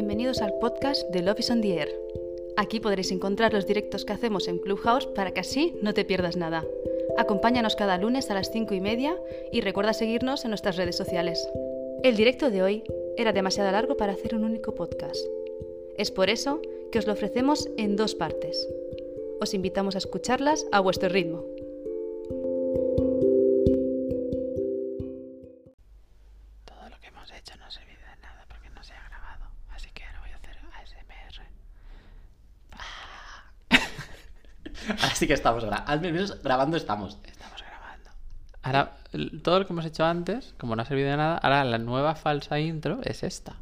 Bienvenidos al podcast de Love is on the Air. Aquí podréis encontrar los directos que hacemos en Clubhouse para que así no te pierdas nada. Acompáñanos cada lunes a las 5 y media y recuerda seguirnos en nuestras redes sociales. El directo de hoy era demasiado largo para hacer un único podcast. Es por eso que os lo ofrecemos en dos partes. Os invitamos a escucharlas a vuestro ritmo. Que estamos gra- al menos grabando estamos. Estamos grabando. Ahora, todo lo que hemos hecho antes, como no ha servido de nada, ahora la nueva falsa intro es esta.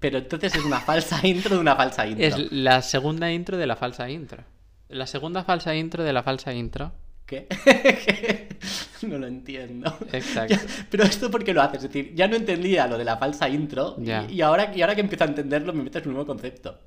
Pero entonces es una falsa intro de una falsa intro. Es la segunda intro de la falsa intro. La segunda falsa intro de la falsa intro. ¿Qué? no lo entiendo. Exacto. Ya, pero esto porque lo haces, es decir, ya no entendía lo de la falsa intro y- Ya. y, ahora, y ahora que empiezo a entenderlo me metes un nuevo concepto.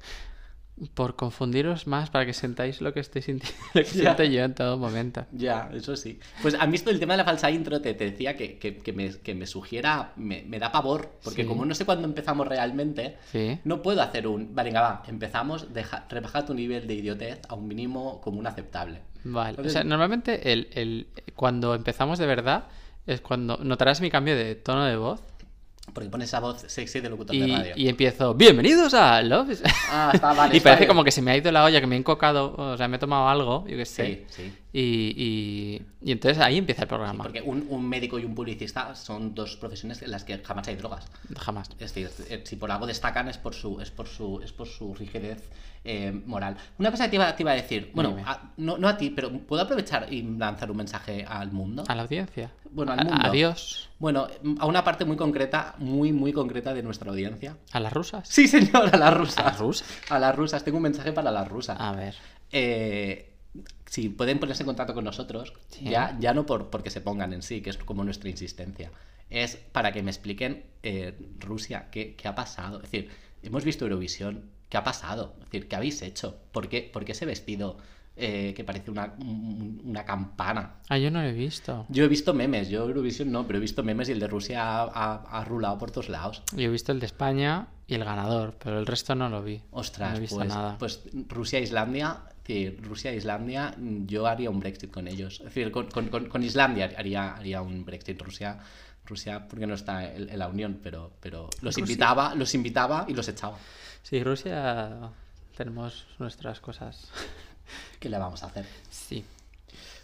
Por confundiros más para que sentáis lo que estoy sintiendo, lo que Ya. siento yo en todo momento. Ya, eso sí. Pues a mí esto del tema de la falsa intro te, te decía que, que- que me, que me sugiera, me, me da pavor, porque Sí. como no sé cuándo empezamos realmente, Sí. no puedo hacer un... Vale, venga, va, empezamos, deja, rebaja tu nivel de idiotez a un mínimo común aceptable. Vale. O sea, normalmente el, el- cuando empezamos de verdad es cuando notarás mi cambio de tono de voz Porque pones esa voz sexy de locutor y, de radio. y empiezo, bienvenidos a Love. is-". Ah, está vale. y está parece bien. como que se me ha ido la olla, que me he encocado, o sea, me he tomado algo, yo qué sé. Sí, sí. Y, y- y entonces ahí empieza el programa. Porque un, un médico y un publicista son dos profesiones en las que jamás hay drogas. Jamás. Es decir, eh, si por algo destacan es por su, es por su, es por su rigidez eh, moral. Una cosa que te iba, te iba a decir, bueno, a- no, no a ti, pero ¿puedo aprovechar y lanzar un mensaje al mundo? A la audiencia. Bueno, al A- mundo. Adiós. Bueno, a una parte muy concreta, muy, muy concreta de nuestra audiencia. A las rusas. Sí, señor, a las rusas. ¿A las rusas? A las rusas. Tengo un mensaje para las rusas. A ver. Eh, si pueden ponerse en contacto con nosotros, Sí. ya, ya no por porque se pongan en sí, que es como nuestra insistencia, es para que me expliquen eh, Rusia qué, qué ha pasado. Es decir, hemos visto Eurovisión, ¿qué ha pasado? Es decir, ¿qué habéis hecho? ¿Por qué, por qué ese vestido eh, que parece una, un- una campana? Ah, yo no lo he visto. Yo he visto memes, yo Eurovisión no, pero he visto memes y el de Rusia ha, ha- ha rulado por todos lados. Yo he visto el de España y el ganador, pero el resto no lo vi. Ostras, no he visto pues, nada. pues Rusia-Islandia, sí, Rusia-Islandia, yo haría un Brexit con ellos. Es decir, con, con- con- Islandia haría, haría un Brexit. Rusia, Rusia porque no está en, en la Unión, pero, pero los Rusia. invitaba, los invitaba y los echaba. Sí, Rusia tenemos nuestras cosas. ¿Qué le vamos a hacer? Sí.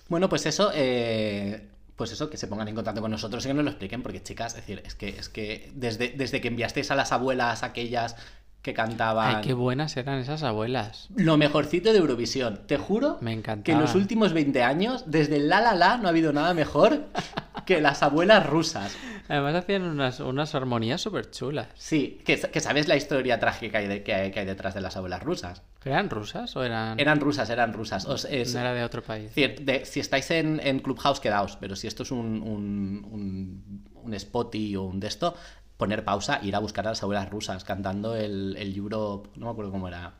Bueno, pues eso, eh, pues eso, que se pongan en contacto con nosotros y que nos lo expliquen, porque chicas, es decir, es que, es que desde, desde que enviasteis a las abuelas aquellas que cantaban Ay, qué buenas eran esas abuelas. lo mejorcito de Eurovisión, te juro Me que en los últimos 20 años, desde el La La La, no ha habido nada mejor que las abuelas rusas. Además hacían unas, unas armonías súper chulas. Sí, que, que sabes la historia trágica que hay, que hay- que hay detrás de las abuelas rusas. ¿Eran rusas o eran.? Eran rusas, eran rusas. Es- No era de otro país. de- si estáis en, en Clubhouse, quedaos, pero si esto es un, un, un, un spotty o un de esto, poner pausa, ir a buscar a las abuelas rusas cantando el, el Europe, no me acuerdo cómo era,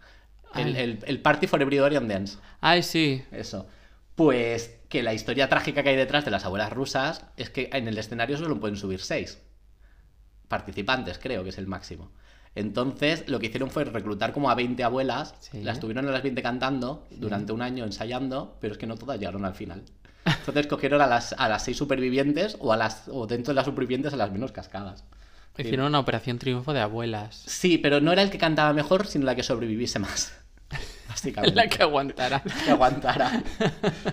el, el, el Party for Everybody Dance. Ay, sí. Eso. Pues que la historia trágica que hay detrás de las abuelas rusas es que en el escenario solo pueden subir seis participantes, creo que es el máximo. Entonces, lo que hicieron fue reclutar como a 20 abuelas, Sí. las tuvieron a las 20 cantando durante un año ensayando, pero es que no todas llegaron al final. Entonces cogieron a las, a las seis supervivientes o, a las, o dentro de las supervivientes a las menos cascadas. Hicieron una operación triunfo de abuelas. Sí, pero no era el que cantaba mejor, sino la que sobreviviese más. Básicamente. La que aguantara. que aguantara.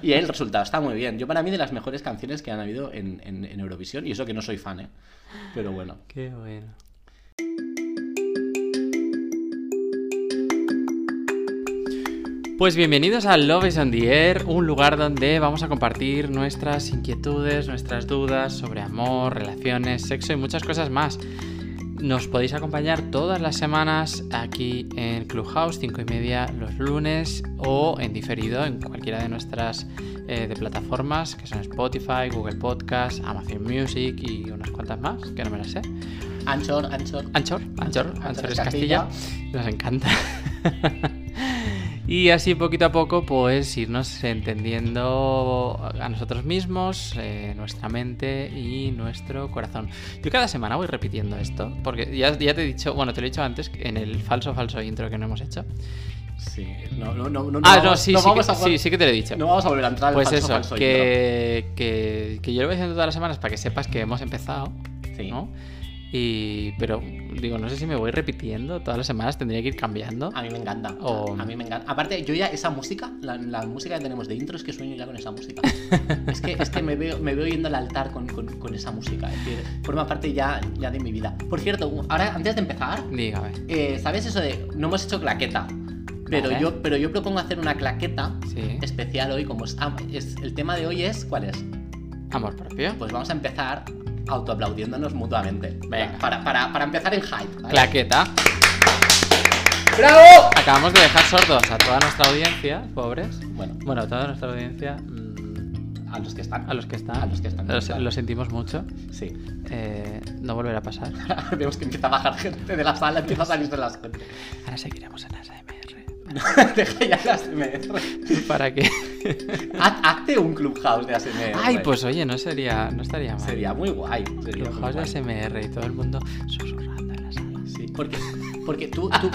Y el resultado está muy bien. Yo para mí de las mejores canciones que han habido en, en- en Eurovisión, y eso que no soy fan, ¿eh? Pero bueno. Qué bueno. Pues bienvenidos a Love is on the Air, un lugar donde vamos a compartir nuestras inquietudes, nuestras dudas sobre amor, relaciones, sexo y muchas cosas más. Nos podéis acompañar todas las semanas aquí en Clubhouse, 5 y media los lunes o en diferido en cualquiera de nuestras eh, de plataformas que son Spotify, Google Podcast, Amazon Music y unas cuantas más que no me las sé. Anchor, Anchor. Anchor, Anchor, Anchor es Castilla. Nos encanta. Y así poquito a poco, pues irnos entendiendo a nosotros mismos, eh, nuestra mente y nuestro corazón. Yo cada semana voy repitiendo esto, porque ya, ya te he dicho, bueno, te lo he dicho antes en el falso, falso intro que no hemos hecho. Sí, no, no, no, no, Ah, no, sí, sí, vamos que, a- sí, sí que te lo he dicho. No vamos a volver a entrar Pues falso, eso, falso que, que, que yo lo voy haciendo todas las semanas para que sepas que hemos empezado. Sí. ¿no? Y, pero digo, no sé si me voy repitiendo todas las semanas, tendría que ir cambiando. A mí me encanta. O- A mí me encanta. Aparte, yo ya esa música, la, la música que tenemos de intro, es que sueño ya con esa música. es que, es que me, veo, me veo yendo al altar con, con, con esa música. Es decir, forma parte ya, ya de mi vida. Por cierto, ahora antes de empezar, Dígame. eh, ¿sabes eso de no hemos hecho claqueta? Pero, Vale. yo, pero yo propongo hacer una claqueta Sí. especial hoy, como es, es- el tema de hoy es ¿cuál es? Amor propio. Pues vamos a empezar autoaplaudiéndonos mutuamente. Venga. Para, para, para empezar en hype. ¿vale? Claqueta. ¡Bravo! Acabamos de dejar sordos a toda nuestra audiencia, pobres. Bueno, Bueno, a toda nuestra audiencia, mm, a los que están. a los que están. A los que están. Lo, claro. lo sentimos mucho. Sí. Eh, no volverá a pasar. Vemos que empieza a bajar gente de la sala, empieza a salir de las gente. Ahora seguiremos en ASMR. Deja ya las ASMR. ¿Para qué? Haz- Hazte un clubhouse de ASMR. Ay, pues oye, no sería, no estaría mal. Sería muy guay. Sería muy Clubhouse de guay. ASMR y todo el mundo susurrando en la sala. Sí, porque, porque tú, tú,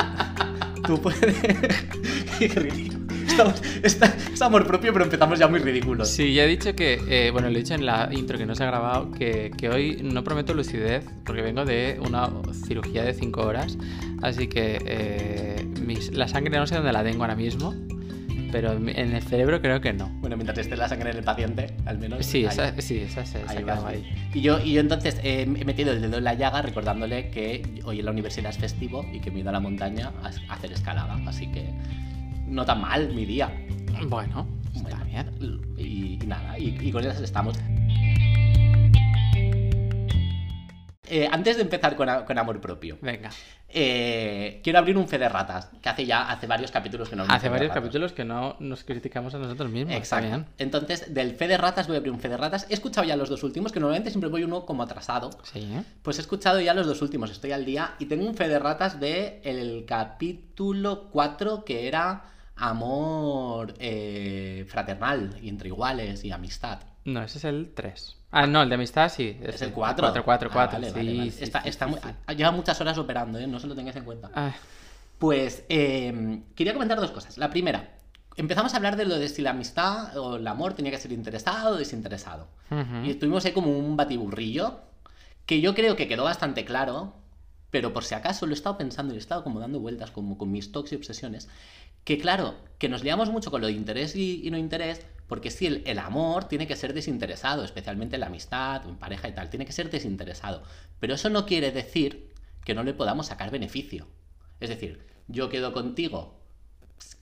tú puedes. Qué ridículo. Estamos, está- es amor propio, pero empezamos ya muy ridículos. Sí, ya he dicho que, eh, bueno, lo he dicho en la intro que no se ha grabado, que, que hoy no prometo lucidez porque vengo de una cirugía de 5 horas, así que eh, mis- la sangre no sé dónde la tengo ahora mismo, pero en el cerebro creo que no. Bueno, mientras esté la sangre en el paciente, al menos. Sí, ahí- esa, sí, esa se, ahí ha quedado vas ahí. bien. Y yo, y yo entonces eh, he metido el dedo en la llaga recordándole que hoy en la universidad es festivo y que me he ido a la montaña a hacer escalada. Así que no tan mal mi día. Bueno, está Bueno, bien. Y, y nada, y, y con esas estamos. Eh, antes de empezar con, amor propio, Venga, eh, quiero abrir un fe de ratas, que hace ya hace varios capítulos que no hace varios capítulos que no nos criticamos a nosotros mismos. Exacto. Entonces, del fe de ratas voy a abrir un fe de ratas. He escuchado ya los dos últimos, que normalmente siempre voy uno como atrasado. Sí, ¿eh? Pues he escuchado ya los dos últimos, estoy al día y tengo un fe de ratas de el capítulo 4 que era amor eh, fraternal y entre iguales y amistad. No, ese es el 3. Ah, no, el de amistad sí. Es el 4. 4, 4, 4. vale, sí, vale, vale. sí, está, sí. Lleva muchas horas operando, ¿eh? no se lo tengáis en cuenta. Ah, Pues eh, quería comentar dos cosas. La primera, empezamos a hablar de lo de si la amistad o el amor tenía que ser interesado o desinteresado. ujú. Y estuvimos ahí como un batiburrillo que yo creo que quedó bastante claro, pero por si acaso lo he estado pensando y he estado como dando vueltas como con mis tocs y obsesiones, que claro, que nos liamos mucho con lo de interés y, y no interés, porque sí, el, el amor tiene que ser desinteresado, especialmente la amistad en pareja y tal, tiene que ser desinteresado. Pero eso no quiere decir que no le podamos sacar beneficio. Es decir, yo quedo contigo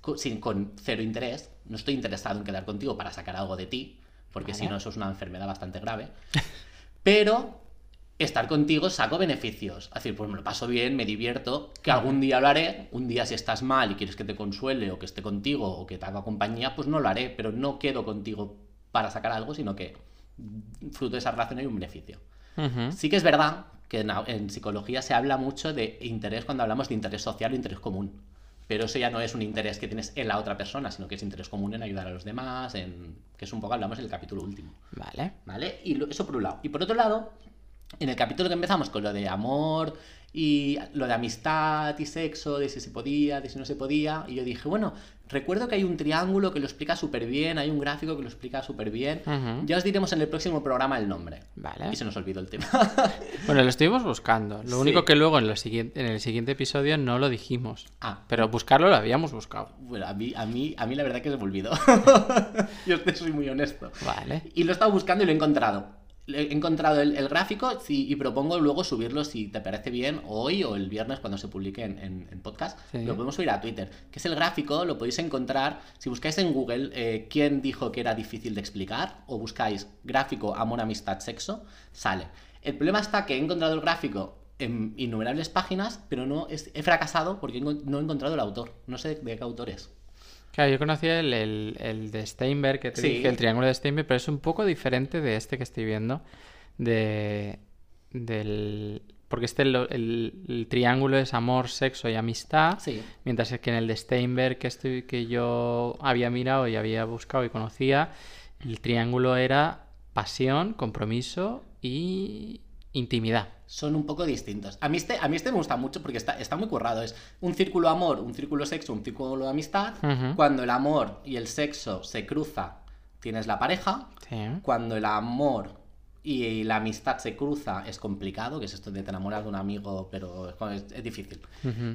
co- sin, con cero interés, no estoy interesado en quedar contigo para sacar algo de ti, porque Vale. si no, eso es una enfermedad bastante grave. Pero estar contigo saco beneficios. Es decir, pues me lo paso bien, me divierto, que algún día lo haré. Un día si estás mal y quieres que te consuele o que esté contigo o que te haga compañía, pues no lo haré, pero no quedo contigo para sacar algo, sino que fruto de esa relación hay un beneficio. Sí que es verdad que en, en psicología se habla mucho de interés cuando hablamos de interés social o interés común. Pero eso ya no es un interés que tienes en la otra persona, sino que es interés común en ayudar a los demás, en que es un poco hablamos en el capítulo último. Vale. ¿Vale? Y lo- eso por un lado. Y por otro lado, en el capítulo que empezamos con lo de amor y lo de amistad y sexo, de si se podía, de si no se podía, y yo dije, bueno, recuerdo que hay un triángulo que lo explica súper bien, hay un gráfico que lo explica súper bien. Ya os diremos en el próximo programa el nombre. Vale. Y se nos olvidó el tema. Bueno, lo estuvimos buscando. Lo Sí. único que luego en, lo siguiente, en el siguiente episodio no lo dijimos. ah, Pero buscarlo lo habíamos buscado. bueno, a mí, a mí, a mí la verdad que se me olvidó. yo te soy muy honesto. Vale. Y lo he estado buscando y lo he encontrado. He encontrado el, el gráfico sí, y propongo luego subirlo si te parece bien hoy o el viernes cuando se publique en, en- en podcast. Sí. Lo podemos subir a Twitter. Que es el gráfico, lo podéis encontrar. Si buscáis en Google eh, quién dijo que era difícil de explicar o buscáis gráfico amor, amistad, sexo, sale. El problema está que he encontrado el gráfico en innumerables páginas, pero no es- he fracasado porque no he encontrado el autor. No sé de qué autor es. Claro, yo conocía el, el- el de Steinberg, que te Sí. dije, el triángulo de Steinberg, pero es un poco diferente de este que estoy viendo, de, del porque este el, el- el triángulo es amor, sexo y amistad, Sí. mientras que en el de Steinberg que, estoy, que yo había mirado y había buscado y conocía, el triángulo era pasión, compromiso y intimidad. Son un poco distintos. A mí este, a mí este me gusta mucho porque está, está muy currado. Es un círculo amor, un círculo sexo, un círculo amistad. Ujú. Cuando el amor y el sexo se cruza, tienes la pareja. Sí. Cuando el amor y la amistad se cruza, es complicado, que es esto de te enamoras de un amigo, pero es, es difícil.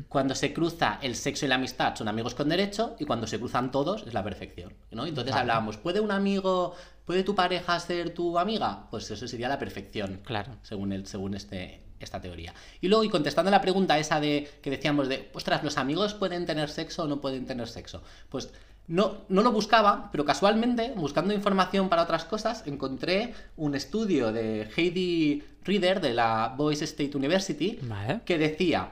Cuando se cruza el sexo y la amistad son amigos con derecho y cuando se cruzan todos es la perfección, ¿no? Entonces Vale. hablábamos, ¿puede un amigo, puede tu pareja ser tu amiga? Pues eso sería la perfección, Claro. según, el, según este, esta teoría. Y luego, y contestando a la pregunta esa de que decíamos de, ostras, ¿los amigos pueden tener sexo o no pueden tener sexo? Pues no, no lo buscaba, pero casualmente, buscando información para otras cosas, encontré un estudio de Heidi Reader de la Boise State University Vale. que decía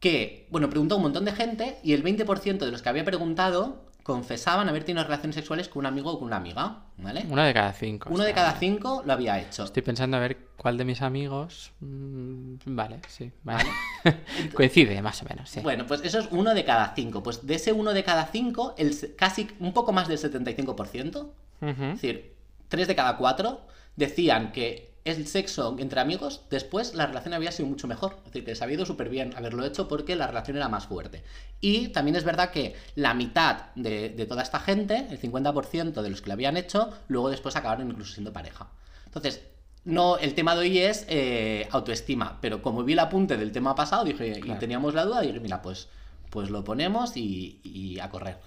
que, bueno, preguntó a un montón de gente y el 20% de los que había preguntado confesaban haber tenido relaciones sexuales con un amigo o con una amiga, ¿vale? Uno de cada cinco. Uno de cada cinco lo había hecho. Estoy pensando a ver cuál de mis amigos. mm, Vale, sí, vale. Coincide, más o menos, sí. Bueno, pues eso es uno de cada cinco. Pues de ese uno de cada cinco, el, casi un poco más del 75%, Ujú. es decir, tres de cada cuatro, decían que el sexo entre amigos, después la relación había sido mucho mejor. Es decir, que les había ido súper bien haberlo hecho porque la relación era más fuerte. Y también es verdad que la mitad de, de toda esta gente, el 50% de los que lo habían hecho, luego después acabaron incluso siendo pareja. Entonces, no, el tema de hoy es eh, autoestima, pero como vi el apunte del tema pasado, dije, y Claro. teníamos la duda, dije, mira, pues, pues lo ponemos y, y a correr.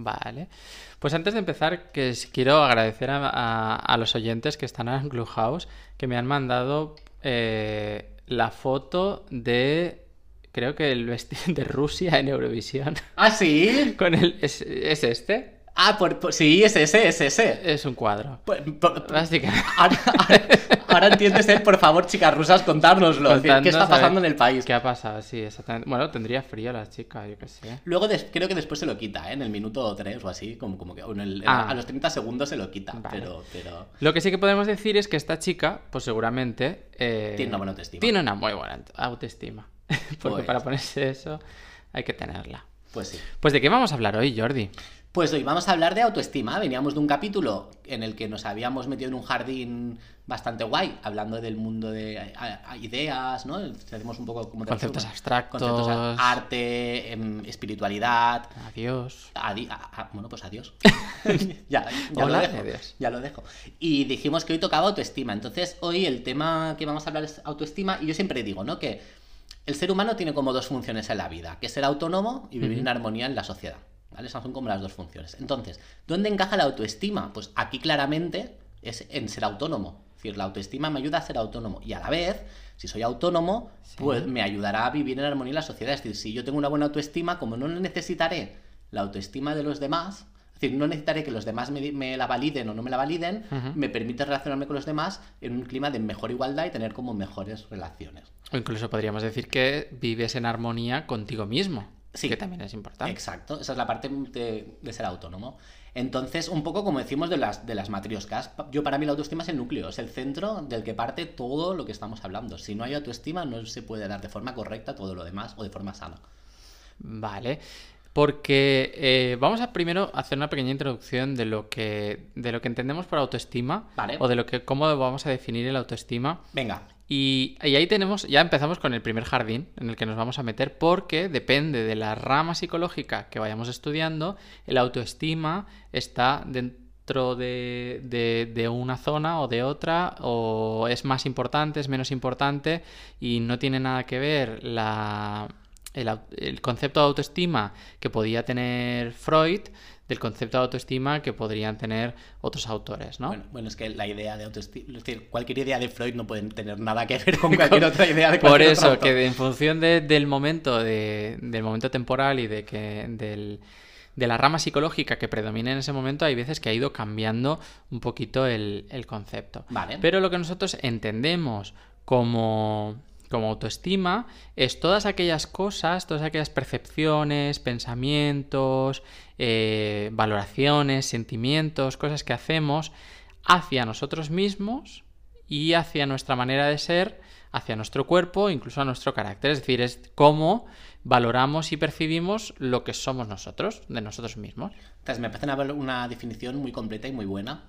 Vale. Pues antes de empezar, que quiero agradecer a, a- a los oyentes que están en Clubhouse que me han mandado eh, la foto de, creo que el vestido de Rusia en Eurovisión. ¿Ah, sí? Con el, ¿es, es este? Ah, por, por- sí, es ese, es ese. Es un cuadro. Por- Básicamente. Ahora, ahora- ahora entiendes, él, por favor, chicas rusas, contárnoslo. ¿Qué está pasando en el país? ¿Qué ha pasado? Sí, exactamente. Bueno, tendría frío la chica, yo qué sé. Luego creo que después se lo quita, ¿eh? en el minuto 3 o así, como, como que en el- Ah. a los 30 segundos se lo quita, Vale. pero, pero... Lo que sí que podemos decir es que esta chica, pues seguramente... eh, Tiene una buena autoestima. Tiene una muy buena autoestima. Porque Pues- para ponerse eso hay que tenerla. Pues sí. Pues de qué vamos a hablar hoy, Jordi. Pues hoy vamos a hablar de autoestima. Veníamos de un capítulo en el que nos habíamos metido en un jardín bastante guay, hablando del mundo de a- ideas, ¿no? Hacemos un poco como Conceptos resumo, abstractos. conceptos arte, em, espiritualidad. Adiós. Adi- bueno, pues adiós. ya, ya Hola, lo dejo. adiós. Ya lo dejo. Y dijimos que hoy tocaba autoestima. Entonces, hoy el tema que vamos a hablar es autoestima. Y yo siempre digo, ¿no? Que el ser humano tiene como dos funciones en la vida, que es ser autónomo y vivir en armonía en la sociedad. ¿Vale? Esas son como las dos funciones. Entonces, ¿dónde encaja la autoestima? Pues aquí claramente es en ser autónomo. Es decir, la autoestima me ayuda a ser autónomo. Y a la vez, si soy autónomo, Sí. pues me ayudará a vivir en armonía en la sociedad. Es decir, si yo tengo una buena autoestima, como no necesitaré la autoestima de los demás, es decir, no necesitaré que los demás me, la validen o no me la validen, me permite relacionarme con los demás en un clima de mejor igualdad y tener como mejores relaciones. O incluso podríamos decir que vives en armonía contigo mismo. Sí. Que también es importante. Exacto, esa es la parte de, de ser autónomo. Entonces, un poco como decimos de las, de las matrioscas, yo para mí la autoestima es el núcleo, es el centro del que parte todo lo que estamos hablando. Si no hay autoestima, no se puede dar de forma correcta todo lo demás o de forma sana. Vale. Porque eh, vamos a primero hacer una pequeña introducción de lo que, de lo que entendemos por autoestima. Vale. O de lo que, cómo vamos a definir el autoestima. Venga, Y, ahí tenemos, ya empezamos con el primer jardín en el que nos vamos a meter, porque depende de la rama psicológica que vayamos estudiando, el autoestima está dentro de, de- de una zona o de otra, o es más importante, es menos importante, y no tiene nada que ver el concepto de autoestima que podía tener Freud del concepto de autoestima que podrían tener otros autores, ¿no? Bueno, bueno, es que la idea de autoestima, es decir, cualquier idea de Freud no puede tener nada que ver con cualquier otra idea de Por otro eso, que en función de- del momento, de- del momento temporal y de que del- de la rama psicológica que predomina en ese momento, hay veces que ha ido cambiando un poquito el, el concepto. Vale. Pero lo que nosotros entendemos como, como autoestima es todas aquellas cosas, todas aquellas percepciones, pensamientos, eh, valoraciones, sentimientos, cosas que hacemos hacia nosotros mismos y hacia nuestra manera de ser, hacia nuestro cuerpo, incluso a nuestro carácter. Es decir, es cómo valoramos y percibimos lo que somos nosotros, de nosotros mismos. Entonces, me parece una, definición muy completa y muy buena.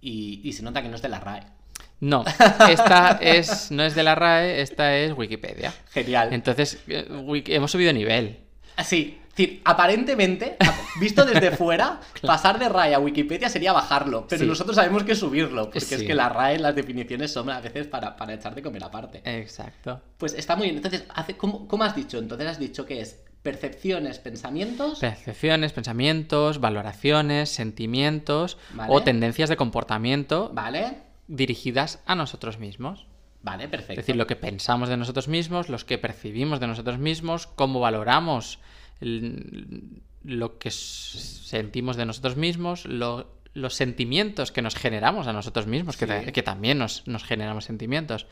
Y, y se nota que no es de la RAE. No, esta es, no es de la RAE, esta es Wikipedia. Genial. Entonces, eh, hemos subido nivel. Sí, es decir, aparentemente, visto desde fuera, pasar de RAE a Wikipedia sería bajarlo, pero Sí. nosotros sabemos que subirlo, porque es que la RAE, las definiciones son a veces para, para echar de comer aparte. Exacto. Pues está muy bien. Entonces, hace, ¿cómo, cómo has dicho? Entonces has dicho que es percepciones, pensamientos. Percepciones, pensamientos, valoraciones, sentimientos Vale. o tendencias de comportamiento Vale, dirigidas a nosotros mismos. vale, perfecto. Es decir, lo que pensamos de nosotros mismos, los que percibimos de nosotros mismos, cómo valoramos el- lo que sentimos de nosotros mismos, lo- los sentimientos que nos generamos a nosotros mismos, que, Sí. ta- que también nos, nos generamos sentimientos,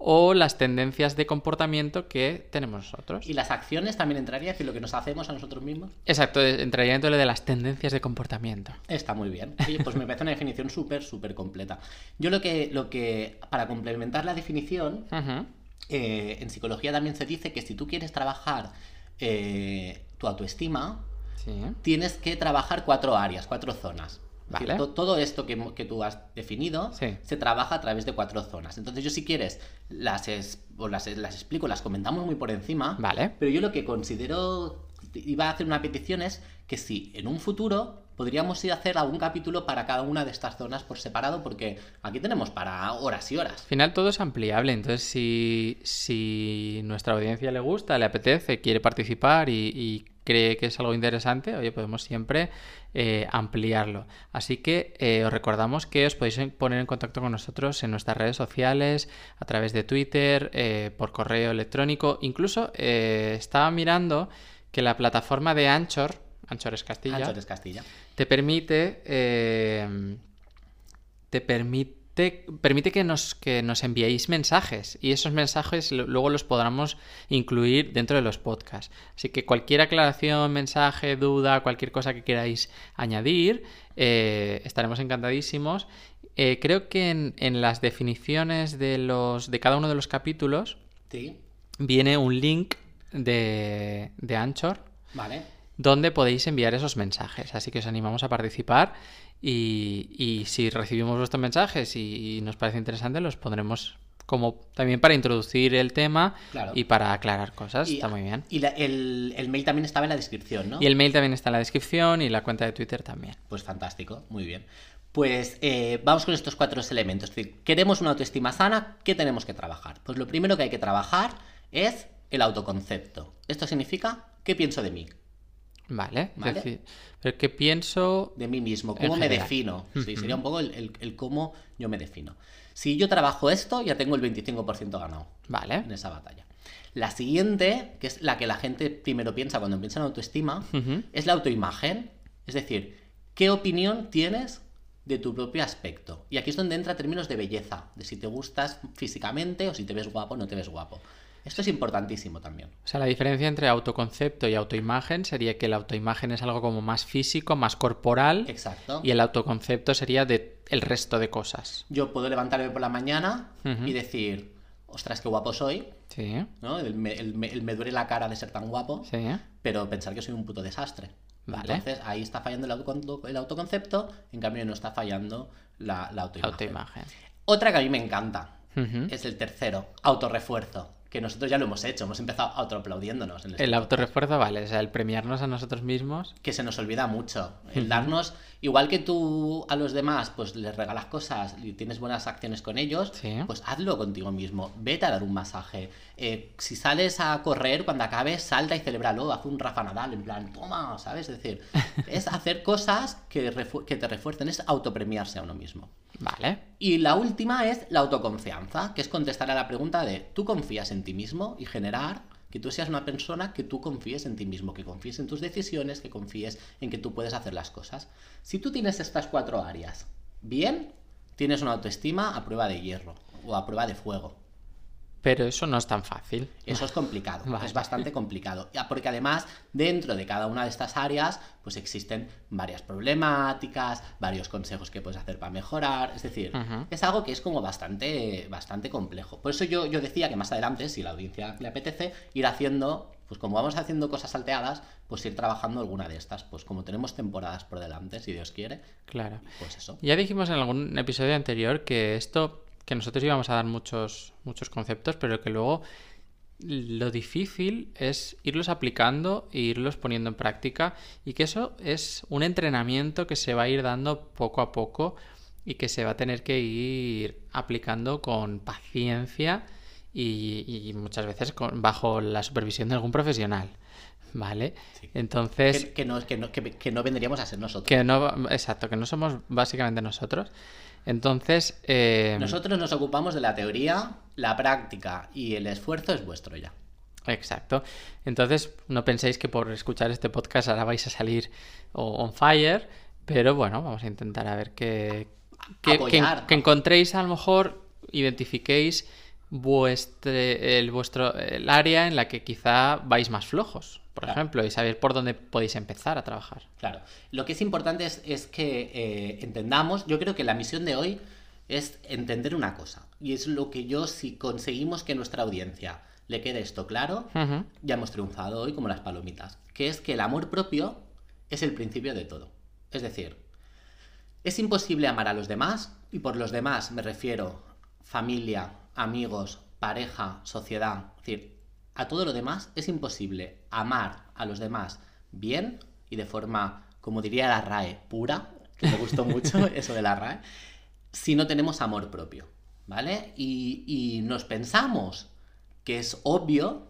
o las tendencias de comportamiento que tenemos nosotros. ¿Y las acciones también entraría? Es decir, lo que nos hacemos a nosotros mismos. Exacto, entraría dentro de las tendencias de comportamiento. Está muy bien. Oye, pues me parece una definición súper, súper completa. Yo lo que, lo que, para complementar la definición, eh, en psicología también se dice que si tú quieres trabajar eh, tu autoestima, Sí. tienes que trabajar cuatro áreas, cuatro zonas. Decir, todo esto que, que tú has definido Sí. se trabaja a través de cuatro zonas. Entonces yo si quieres las, es- o las, las explico, las comentamos muy por encima, Vale. pero yo lo que considero, iba a hacer una petición es que si en un futuro podríamos ir a hacer algún capítulo para cada una de estas zonas por separado, porque aquí tenemos para horas y horas. Al final todo es ampliable, entonces si, si nuestra audiencia le gusta, le apetece, quiere participar y, y cree que es algo interesante, oye, podemos siempre eh, ampliarlo. Así que eh, os recordamos que os podéis poner en contacto con nosotros en nuestras redes sociales, a través de Twitter, eh, por correo electrónico. Incluso estaba mirando que la plataforma de Anchor, Anchor es Castilla, Anchores Castilla. te permite te permite permite que nos que nos enviéis mensajes y esos mensajes luego los podamos incluir dentro de los podcasts. Así que cualquier aclaración mensaje duda cualquier cosa que queráis añadir eh, estaremos encantadísimos. Eh, creo que en, en las definiciones de los de cada uno de los capítulos Sí, viene un link de, de Anchor. Vale. Donde podéis enviar esos mensajes. Así que os animamos a participar y, y si recibimos vuestros mensajes y, y nos parece interesante, los pondremos como también para introducir el tema Claro. y para aclarar cosas. Y- Está muy bien. Y la- el, el mail también estaba en la descripción, ¿no? Y el mail también está en la descripción y la cuenta de Twitter también. Pues fantástico, muy bien. Pues eh, vamos con estos cuatro elementos. Es decir, queremos una autoestima sana, ¿qué tenemos que trabajar? Pues lo primero que hay que trabajar es el autoconcepto. Esto significa, ¿qué pienso de mí? Vale. Vale. Es decir, pero ¿qué pienso? De mí mismo, cómo me general. defino. Sí, sería un poco el, el- el cómo yo me defino. Si yo trabajo esto, ya tengo el 25% ganado Vale. en esa batalla. La siguiente, que es la que la gente primero piensa cuando piensa en autoestima, Ujú. es la autoimagen. Es decir, ¿qué opinión tienes de tu propio aspecto? Y aquí es donde entra términos de belleza, de si te gustas físicamente o si te ves guapo o no te ves guapo. Esto es importantísimo también. O sea, la diferencia entre autoconcepto y autoimagen sería que la autoimagen es algo como más físico, más corporal, Exacto. y el autoconcepto sería de el resto de cosas. Yo puedo levantarme por la mañana y decir, ostras, qué guapo soy, Sí, ¿no? El me, el el me duele la cara de ser tan guapo, sí. pero pensar que soy un puto desastre. Vale. Entonces ahí está fallando el, autocon- el autoconcepto, en cambio no está fallando la, la autoimagen. Autoimagen. Otra que a mí me encanta Ujú. es el tercero, autorrefuerzo, que nosotros ya lo hemos hecho, hemos empezado autoaplaudiéndonos. En El podcast. autorrefuerzo, vale, o sea, el premiarnos a nosotros mismos. que se nos olvida mucho. El darnos, igual que tú a los demás, pues les regalas cosas y tienes buenas acciones con ellos, Sí. pues hazlo contigo mismo. Vete a dar un masaje. Eh, si sales a correr, cuando acabes, salta y celébralo. Haz un Rafa Nadal, en plan, toma, ¿sabes? Es decir, es hacer cosas que, que te refuercen, es autopremiarse a uno mismo. Vale. Y la última es la autoconfianza, que es contestar a la pregunta de ¿tú confías en ti mismo? y generar que tú seas una persona que tú confíes en ti mismo, que confíes en tus decisiones, que confíes en que tú puedes hacer las cosas. Si tú tienes estas cuatro áreas bien, tienes una autoestima a prueba de hierro o a prueba de fuego. Pero eso no es tan fácil. Eso es complicado, Vale. es bastante complicado. Porque además, dentro de cada una de estas áreas, pues existen varias problemáticas, varios consejos que puedes hacer para mejorar. Es decir, es algo que es como bastante, bastante complejo. Por eso yo, yo decía que más adelante, si la audiencia le apetece, ir haciendo, pues como vamos haciendo cosas salteadas, pues ir trabajando alguna de estas. Pues como tenemos temporadas por delante, si Dios quiere, Claro. pues eso. Ya dijimos en algún episodio anterior que esto, que nosotros íbamos a dar muchos, muchos conceptos, pero que luego lo difícil es irlos aplicando e irlos poniendo en práctica y que eso es un entrenamiento que se va a ir dando poco a poco y que se va a tener que ir aplicando con paciencia y, y muchas veces con- bajo la supervisión de algún profesional. ¿Vale? Sí. Entonces, Que, que no, que, no, que, que no vendríamos a ser nosotros. que no, exacto, que no somos básicamente nosotros. Entonces, eh, Nosotros nos ocupamos de la teoría, la práctica y el esfuerzo es vuestro ya. exacto. Entonces, no penséis que por escuchar este podcast ahora vais a salir on fire, pero bueno, vamos a intentar a ver que, que, que- Apoyar. que encontréis a lo mejor, identifiquéis vuestre, el, vuestro, el área en la que quizá vais más flojos, por Claro. ejemplo, y saber por dónde podéis empezar a trabajar. Claro. Lo que es importante es, es que eh, entendamos, yo creo que la misión de hoy es entender una cosa. Y es lo que yo, si conseguimos que nuestra audiencia le quede esto claro, ya hemos triunfado hoy como las palomitas. Que es que el amor propio es el principio de todo. Es decir, es imposible amar a los demás, y por los demás me refiero familia, amigos, pareja, sociedad, a todo lo demás es imposible amar a los demás bien y de forma, como diría la RAE, pura, que me gustó mucho eso de la RAE, si no tenemos amor propio, ¿vale? Y, y nos pensamos que es obvio,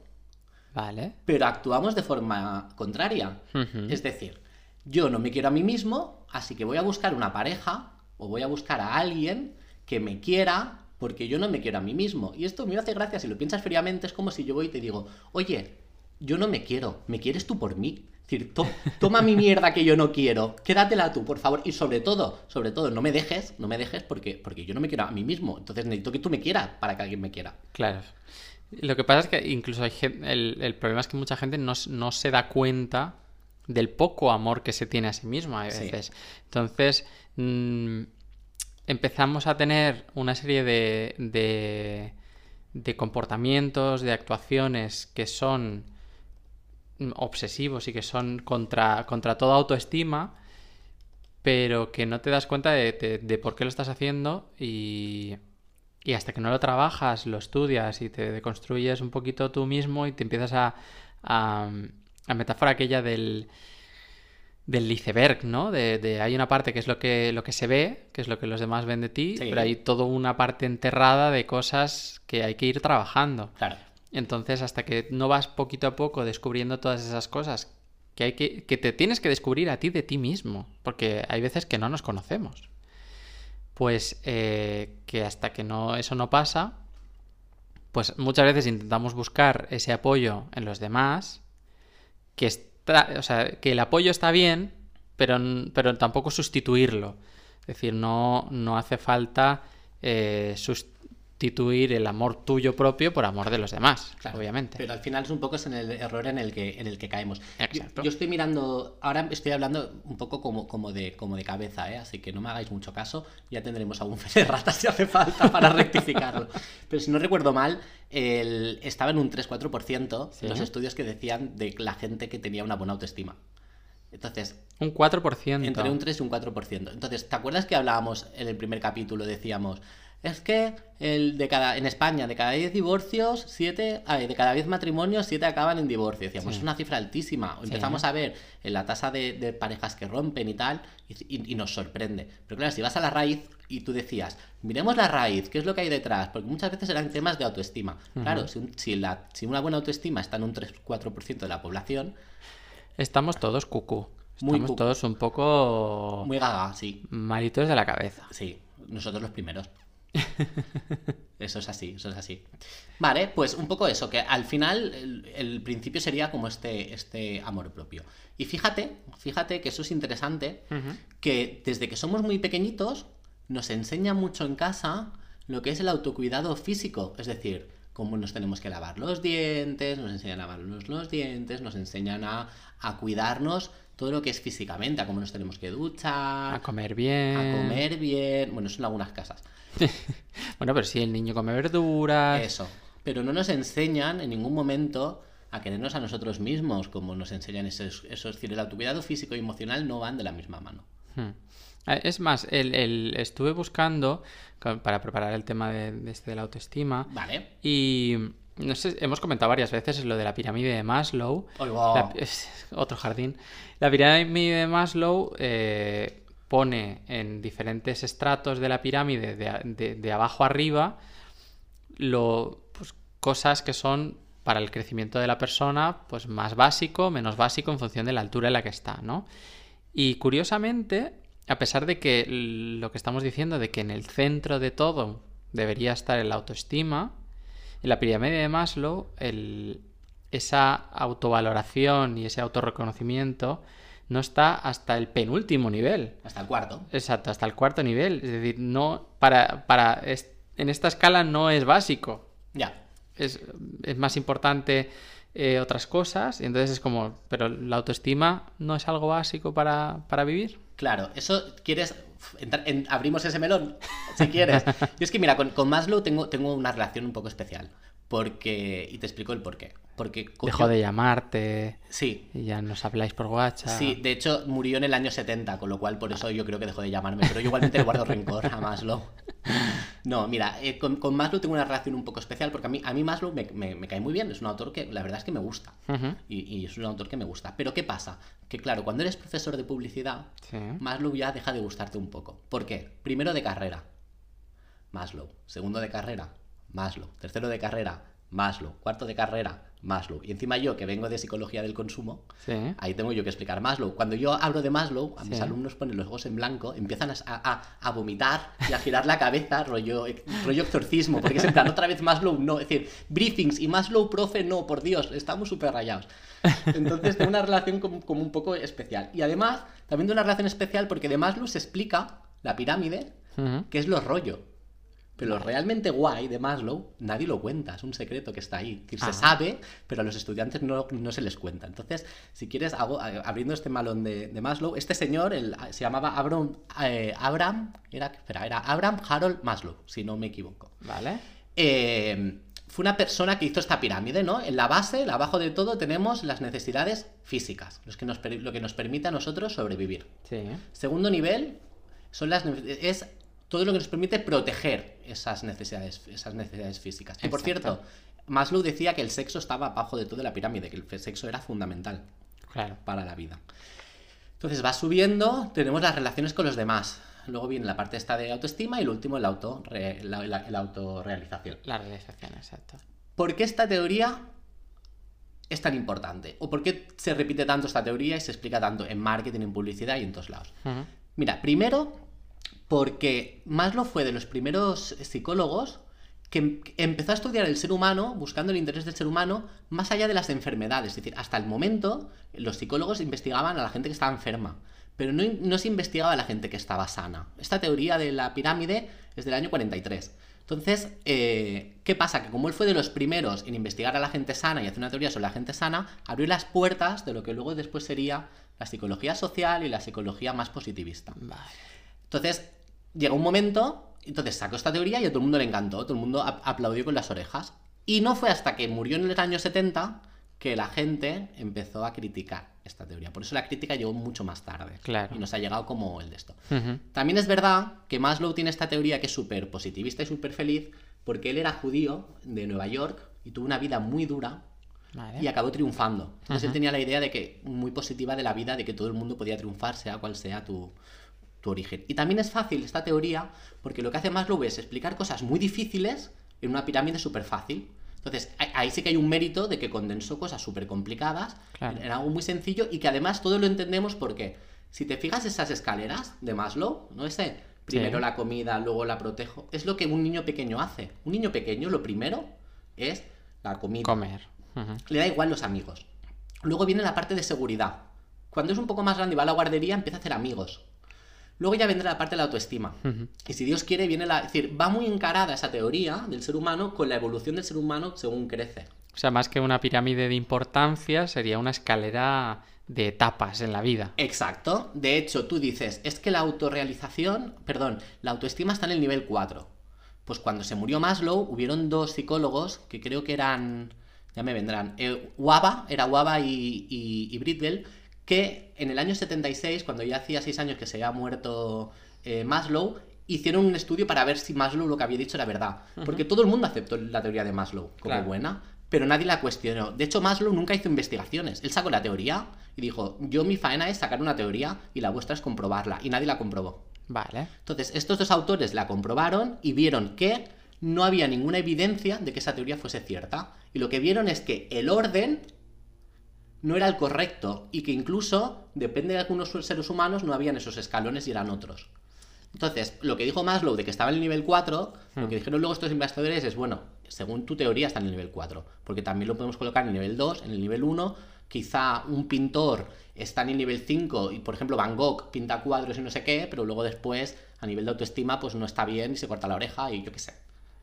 Vale. pero actuamos de forma contraria. Es decir, yo no me quiero a mí mismo, así que voy a buscar una pareja o voy a buscar a alguien que me quiera porque yo no me quiero a mí mismo. Y esto me hace gracia, si lo piensas fríamente, es como si yo voy y te digo, oye, yo no me quiero, ¿me quieres tú por mí? Es decir, to- toma mi mierda que yo no quiero, quédatela tú, por favor. Y sobre todo, sobre todo, no me dejes, no me dejes porque, porque yo no me quiero a mí mismo. Entonces necesito que tú me quieras para que alguien me quiera. Claro. Lo que pasa es que incluso hay gen- el, el problema es que mucha gente no, no se da cuenta del poco amor que se tiene a sí misma a Sí. veces. Entonces, mm, empezamos a tener una serie de, de, de comportamientos, de actuaciones que son obsesivos y que son contra, contra toda autoestima, pero que no te das cuenta de, de- por qué lo estás haciendo y, y hasta que no lo trabajas, lo estudias y te deconstruyes un poquito tú mismo y te empiezas a... a la metáfora aquella del, del iceberg, ¿no? De, de hay una parte que es lo que, lo que se ve, que es lo que los demás ven de ti, Sí. pero hay toda una parte enterrada de cosas que hay que ir trabajando. Claro. Entonces, hasta que no vas poquito a poco descubriendo todas esas cosas que hay que, que te tienes que descubrir a ti de ti mismo, porque hay veces que no nos conocemos. Pues eh, que hasta que no eso no pasa, pues muchas veces intentamos buscar ese apoyo en los demás, que o sea, que el apoyo está bien, pero, pero tampoco sustituirlo. Es decir, no, no hace falta eh, sustituir el amor tuyo propio por amor de los demás, Claro, obviamente. Pero al final es un poco es en el error en el que, en el que caemos. Yo- Exacto. Yo, estoy mirando, ahora estoy hablando un poco como, como, de, como de cabeza, ¿eh? así que no me hagáis mucho caso, ya tendremos algún fe de rata si hace falta para rectificarlo. Pero si no recuerdo mal, el- estaba en un 3-4% Sí. los estudios que decían de la gente que tenía una buena autoestima. Entonces, Un 4%. entre un 3 y un 4%. Entonces, ¿te acuerdas que hablábamos en el primer capítulo? Decíamos, es que el de cada, en España, de cada 10 divorcios, 7, de cada 10 matrimonios, 7 acaban en divorcio. Decíamos, Sí. es una cifra altísima. Empezamos a ver en la tasa de, de parejas que rompen y tal, y, y- y nos sorprende. Pero claro, si vas a la raíz y tú decías, miremos la raíz, ¿qué es lo que hay detrás? Porque muchas veces eran temas de autoestima. Claro, si, un- si, la, si una buena autoestima está en un 3-4% de la población, Estamos todos cucú. Estamos todos un poco muy gaga, sí. malitos de la cabeza. Sí, nosotros los primeros. Eso es así, eso es así. Vale, pues un poco eso, que al final el, el principio sería como este, este amor propio. Y fíjate, fíjate que eso es interesante, que desde que somos muy pequeñitos nos enseña mucho en casa lo que es el autocuidado físico, es decir, cómo nos tenemos que lavar los dientes, nos enseñan a lavarnos los dientes, nos enseñan a, a cuidarnos todo lo que es físicamente, a cómo nos tenemos que duchar, A comer bien. a comer bien, bueno, eso en algunas casas. Bueno, pero si el niño come verduras. Eso. Pero no nos enseñan en ningún momento a querernos a nosotros mismos, como nos enseñan esos, esos es decir, el autocuidado físico y emocional no van de la misma mano. Hmm. Eh, Es más, el, el- estuve buscando ca- para preparar el tema de, de este de la autoestima Vale. y no sé, hemos comentado varias veces lo de la pirámide de Maslow. Oigo. La- es otro jardín. La pirámide de Maslow eh, pone en diferentes estratos de la pirámide, de, de- de abajo arriba, lo, pues, cosas que son para el crecimiento de la persona, pues más básico, menos básico en función de la altura en la que está, ¿no? Y curiosamente, a pesar de que lo que estamos diciendo, de que en el centro de todo debería estar el autoestima, en la pirámide de Maslow, el- esa autovaloración y ese autorreconocimiento no está hasta el penúltimo nivel. Hasta el cuarto. Exacto, hasta el cuarto nivel. Es decir, no para, para en esta escala no es básico. Ya. Es, es más importante eh, otras cosas. Y entonces es como, pero la autoestima no es algo básico para, para vivir. Claro, eso quieres. entrar- en- abrimos ese melón, si quieres. Yo es que, mira, con, con Maslow tengo, tengo una relación un poco especial. Porque. Y te explico el porqué. Porque. cogió- Dejó de llamarte Sí, y ya nos habláis por WhatsApp. Sí, de hecho murió en el año 70, con lo cual por eso yo creo que dejó de llamarme, pero yo igualmente le guardo rencor a Maslow. No, mira, eh, con, con Maslow tengo una relación un poco especial porque a mí, a mí Maslow me, me- me cae muy bien, es un autor que la verdad es que me gusta. Y, y es un autor que me gusta. Pero ¿qué pasa? Que claro, cuando eres profesor de publicidad, Sí. Maslow ya deja de gustarte un poco. ¿Por qué? Primero de carrera, Maslow. Segundo de carrera, Maslow. Tercero de carrera, Maslow. Cuarto de carrera, Maslow. Y encima yo, que vengo de psicología del consumo, Sí. Ahí tengo yo que explicar Maslow. Cuando yo hablo de Maslow, a mis Sí. alumnos ponen los ojos en blanco, empiezan a, a- a vomitar y a girar la cabeza, rollo, rollo exorcismo, porque es en plan, otra vez Maslow, no. Es decir, briefings y Maslow, profe, no, por Dios, estamos súper rayados. Entonces tengo una relación como, como un poco especial. Y además, también tengo una relación especial porque de Maslow se explica la pirámide, Ujú. que es lo rollo. Pero lo realmente guay de Maslow, nadie lo cuenta, es un secreto que está ahí. Ah. se sabe, pero a los estudiantes no, no se les cuenta. Entonces, si quieres, hago, abriendo este malón de, de Maslow, este señor el- se llamaba Abraham, eh, Abraham, era, espera, era Abraham Harold Maslow, si no me equivoco. Vale. Eh, fue una persona que hizo esta pirámide, ¿no? En la base, abajo de todo, tenemos las necesidades físicas, los que nos, lo que nos permite a nosotros sobrevivir. Sí. Segundo nivel son las es todo lo que nos permite proteger esas necesidades, esas necesidades físicas. Y por cierto, Maslow decía que el sexo estaba abajo de todo la pirámide, que el sexo era fundamental Claro. para la vida. Entonces va subiendo, tenemos las relaciones con los demás. Luego viene la parte esta de autoestima y lo último el auto, la, la- autorrealización. La realización, exacto. ¿Por qué esta teoría es tan importante? ¿O por qué se repite tanto esta teoría y se explica tanto en marketing, en publicidad y en todos lados? Mira, primero porque Maslow fue de los primeros psicólogos que em- empezó a estudiar el ser humano, buscando el interés del ser humano, más allá de las enfermedades. Es decir, hasta el momento los psicólogos investigaban a la gente que estaba enferma, pero no, no se investigaba a la gente que estaba sana. Esta teoría de la pirámide es del año 43. Entonces, eh, ¿qué pasa? Que como él fue de los primeros en investigar a la gente sana y hacer una teoría sobre la gente sana, abrió las puertas de lo que luego después sería la psicología social y la psicología más positivista. Vale. Entonces, llegó un momento, entonces sacó esta teoría y a todo el mundo le encantó, todo el mundo ap- aplaudió con las orejas. Y no fue hasta que murió en los años 70 que la gente empezó a criticar esta teoría. Por eso la crítica llegó mucho más tarde. Claro. Y nos ha llegado como el de esto. Ujú. También es verdad que Maslow tiene esta teoría que es súper positivista y súper feliz porque él era judío de Nueva York y tuvo una vida muy dura Vale. y acabó triunfando. Entonces él tenía la idea de que muy positiva de la vida, de que todo el mundo podía triunfar, sea cual sea tu, tu origen. Y también es fácil esta teoría porque lo que hace Maslow es explicar cosas muy difíciles en una pirámide súper fácil. Entonces ahí- sí que hay un mérito de que condensó cosas súper complicadas Claro. en algo muy sencillo y que además todo lo entendemos porque si te fijas esas escaleras de Maslow, ¿no? Ese primero Sí. la comida, luego la protejo, es lo que un niño pequeño hace. Un niño pequeño lo primero es la comida. Comer. Le da igual los amigos. Luego viene la parte de seguridad. Cuando es un poco más grande y va a la guardería, empieza a hacer amigos. Luego ya vendrá la parte de la autoestima. Y si Dios quiere, viene la. Es decir, va muy encarada esa teoría del ser humano con la evolución del ser humano según crece. O sea, más que una pirámide de importancia, sería una escalera de etapas en la vida. Exacto. De hecho, tú dices, es que la autorrealización, perdón, la autoestima está en el nivel 4. Pues cuando se murió Maslow, hubieron dos psicólogos que creo que eran, ya me vendrán, eh, Waba, era Waba y, y, y Britwell, que en el año 76, cuando ya hacía 6 años que se había muerto eh, Maslow, hicieron un estudio para ver si Maslow lo que había dicho era verdad. Porque todo el mundo aceptó la teoría de Maslow como Claro. buena, pero nadie la cuestionó. De hecho, Maslow nunca hizo investigaciones. Él sacó la teoría y dijo, yo mi faena es sacar una teoría y la vuestra es comprobarla. Y nadie la comprobó. Vale. Entonces, estos dos autores la comprobaron y vieron que no había ninguna evidencia de que esa teoría fuese cierta. Y lo que vieron es que el orden no era el correcto y que incluso, depende de algunos seres humanos, no habían esos escalones y eran otros. Entonces, lo que dijo Maslow de que estaba en el nivel 4, lo que dijeron luego estos investigadores es, bueno, según tu teoría está en el nivel 4, porque también lo podemos colocar en el nivel 2, en el nivel 1, quizá un pintor está en el nivel 5 y, por ejemplo, Van Gogh pinta cuadros y no sé qué, pero luego después, a nivel de autoestima, pues no está bien y se corta la oreja y yo qué sé.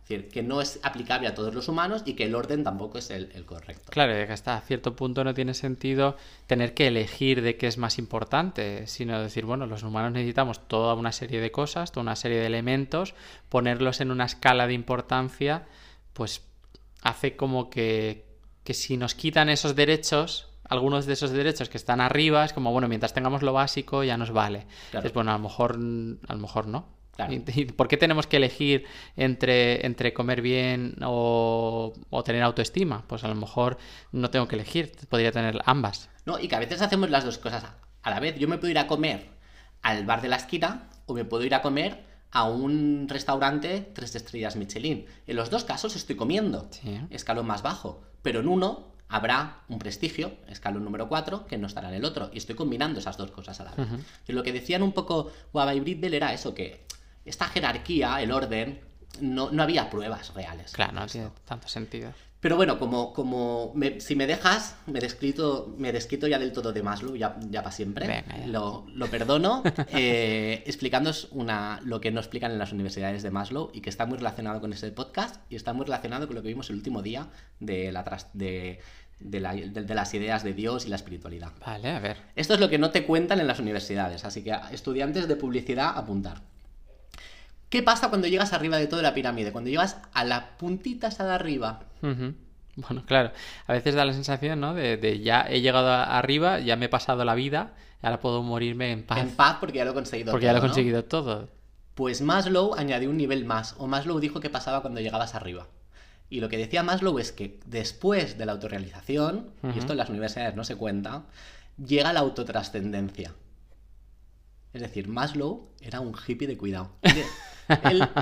Es decir, que no es aplicable a todos los humanos y que el orden tampoco es el, el correcto. Claro, que hasta cierto punto no tiene sentido tener que elegir de qué es más importante, sino decir, bueno, los humanos necesitamos toda una serie de cosas, toda una serie de elementos, ponerlos en una escala de importancia, pues hace como que, que si nos quitan esos derechos, algunos de esos derechos que están arriba, es como, bueno, mientras tengamos lo básico ya nos vale. Claro. Bueno, a lo mejor, a lo mejor no. Claro. ¿Y, por qué tenemos que elegir entre, entre comer bien o, o tener autoestima? Pues a lo mejor no tengo que elegir, podría tener ambas. ¿no? Y que a veces hacemos las dos cosas a la vez. Yo me puedo ir a comer al bar de la esquina o me puedo ir a comer a un restaurante tres estrellas Michelin. En los dos casos estoy comiendo, Sí. escalón más bajo, pero en uno habrá un prestigio, escalón número 4, que no estará en el otro. Y estoy combinando esas dos cosas a la vez. Y lo que decían un poco Waba y Britbel era eso, que esta jerarquía, el orden, no, no había pruebas reales. Claro, no tiene tanto sentido. Pero bueno, como, como me- si me dejas, me descrito, me desquito ya del todo de Maslow, ya, ya para siempre. Venga, ya. Lo, lo perdono, eh, explicándoos una, lo que no explican en las universidades de Maslow y que está muy relacionado con ese podcast y está muy relacionado con lo que vimos el último día de, la, tras- de, de la- de- de las ideas de Dios y la espiritualidad. Vale, a ver. Esto es lo que no te cuentan en las universidades, así que estudiantes de publicidad apuntar. ¿Qué pasa cuando llegas arriba de toda la pirámide? Cuando llegas a la puntita esa de arriba. Bueno, claro. A veces da la sensación, ¿no? De, de ya he llegado arriba, ya me he pasado la vida, ahora puedo morirme en paz. en paz porque ya lo he conseguido. porque ya lo he todo, ¿no? conseguido todo. Pues Maslow añadió un nivel más, o Maslow dijo qué pasaba cuando llegabas arriba. Y lo que decía Maslow es que después de la autorrealización, Ujú. y esto en las universidades no se cuenta, llega la autotrascendencia. Es decir, Maslow era un hippie de cuidado.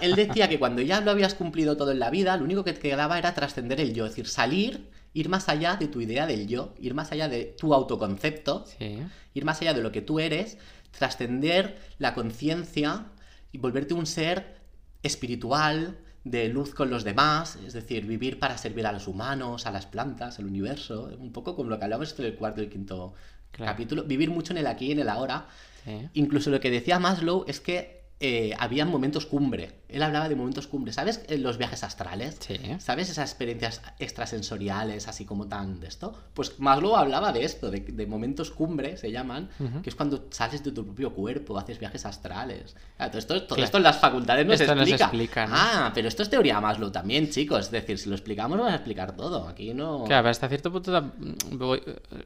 Él, decía que cuando ya lo habías cumplido todo en la vida, lo único que te quedaba era trascender el yo, es decir, salir, ir más allá de tu idea del yo, ir más allá de tu autoconcepto, Sí. ir más allá de lo que tú eres, trascender la conciencia y volverte un ser espiritual, de luz con los demás, es decir, vivir para servir a los humanos, a las plantas, al universo, un poco como lo que hablamos en el cuarto y el quinto Claro. capítulo, vivir mucho en el aquí y en el ahora. Sí. Incluso lo que decía Maslow es que eh, había momentos cumbre. Él hablaba de momentos cumbre. ¿Sabes eh, los viajes astrales? Sí. ¿Sabes esas experiencias extrasensoriales, así como tan de esto? Pues Maslow hablaba de esto, de, de momentos cumbre, se llaman, que es cuando sales de tu propio cuerpo, haces viajes astrales. Claro, todo esto, todo Claro. esto en las facultades nos Esto nos explica. explica, ¿no? Ah, pero esto es teoría Maslow también, chicos. Es decir, si lo explicamos, vamos a explicar todo. Aquí no. Claro, hasta cierto punto.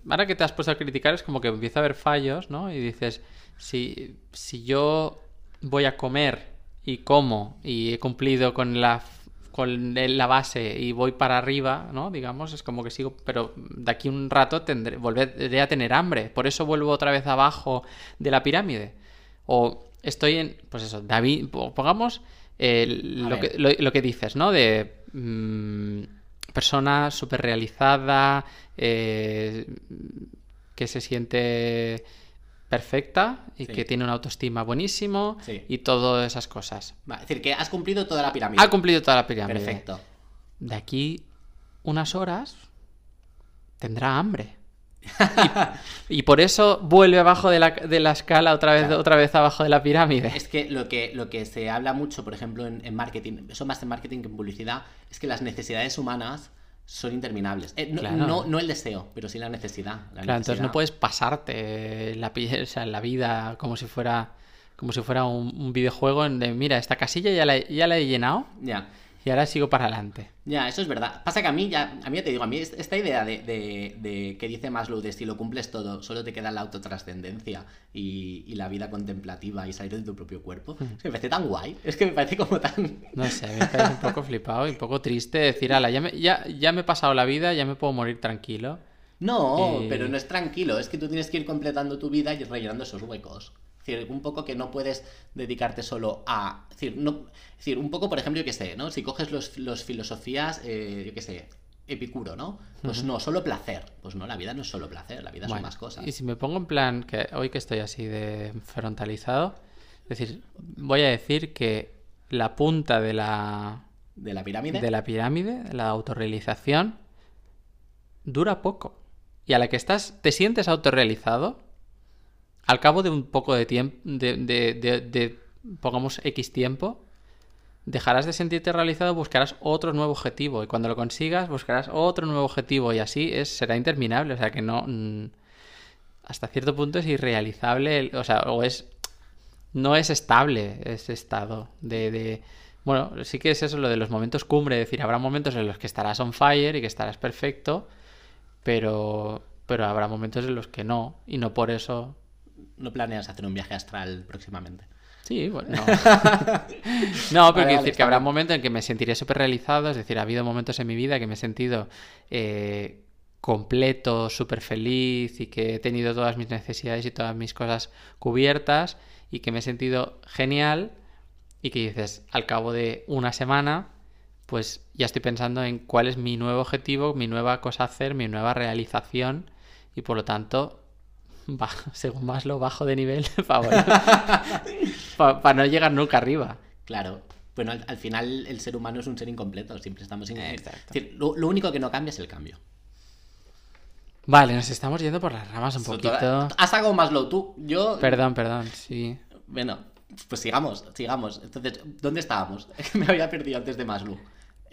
Ahora que te has puesto a criticar, es como que empieza a haber fallos, ¿no? Y dices, si, si yo voy a comer y como y he cumplido con la, con la base y voy para arriba, ¿no? Digamos, es como que sigo, pero de aquí un rato tendré, volveré a tener hambre. Por eso vuelvo otra vez abajo de la pirámide. O estoy en, pues eso, David, po- pongamos eh, lo, que, lo, lo que dices, ¿no? De mm, persona súper realizada, eh, que se siente perfecta y Sí. que tiene una autoestima buenísimo Sí. y todas esas cosas. Va, es decir, que has cumplido toda la pirámide. Ha cumplido toda la pirámide. Perfecto. De aquí unas horas tendrá hambre. y, por eso vuelve abajo de la, de la escala otra vez, otra vez abajo de la pirámide. Es que lo que, lo que se habla mucho, por ejemplo, en, en marketing, eso más en marketing que en publicidad, es que las necesidades humanas son interminables. Eh, no, Claro. no, no el deseo, pero sí la necesidad. la Claro, entonces no puedes pasarte la, o sea, la vida como si fuera como si fuera un, un videojuego en de mira, esta casilla ya la, ya la he llenado Ya. Y ahora sigo para adelante. Ya, eso es verdad. Pasa que a mí ya, a mí ya te digo, a mí es- esta idea de, de- de que dice Maslow de si lo cumples todo, solo te queda la autotrascendencia y, y la vida contemplativa y salir de tu propio cuerpo, es que me parece tan guay, es que me parece como tan... No sé, me parece un poco flipado y un poco triste decir, ala, ya me, ya, ya me he pasado la vida, ya me puedo morir tranquilo. No, Eh. pero no es tranquilo, es que tú tienes que ir completando tu vida y rellenando esos huecos. Es decir, un poco que no puedes dedicarte solo a... Es decir, no, es decir un poco, por ejemplo, yo qué sé, ¿no? Si coges los, los filosofías, eh, yo qué sé, Epicuro, ¿no? Pues no, solo placer. Pues no, la vida no es solo placer, la vida son más cosas. Y si me pongo en plan, que hoy que estoy así de frontalizado, es decir, voy a decir que la punta de la, De la pirámide. de la pirámide, la autorrealización, dura poco. Y a la que estás, te sientes autorrealizado, al cabo de un poco de tiempo, de, de- de- pongamos X tiempo, dejarás de sentirte realizado, buscarás otro nuevo objetivo. Y cuando lo consigas, buscarás otro nuevo objetivo. Y así es, será interminable. O sea que no. mm, hasta cierto punto es irrealizable. o sea, o es. No es estable ese estado de- Bueno, sí que es eso lo de los momentos cumbre. Es decir, habrá momentos en los que estarás on fire y que estarás perfecto. Pero. Pero habrá momentos en los que no. Y no por eso No planeas hacer un viaje astral próximamente. Sí, bueno. No, no pero Vale, quiero vale, decir que habrá bien. momentos en que me sentiré súper realizado, es decir, ha habido momentos en mi vida que me he sentido eh, completo, súper feliz y que he tenido todas mis necesidades y todas mis cosas cubiertas y que me he sentido genial y que dices, al cabo de una semana, pues ya estoy pensando en cuál es mi nuevo objetivo, mi nueva cosa a hacer, mi nueva realización y por lo tanto, ba- según más lo bajo de nivel, para no llegar nunca arriba. Claro. Bueno, al, al final el ser humano es un ser incompleto, siempre estamos... Es decir, lo, lo único que no cambia es el cambio. Vale, nos estamos yendo por las ramas un poquito. Has sacado Maslow tú, yo... Perdón, perdón, sí. Bueno, pues sigamos, sigamos. Entonces, ¿dónde estábamos? Me había perdido antes de Maslow.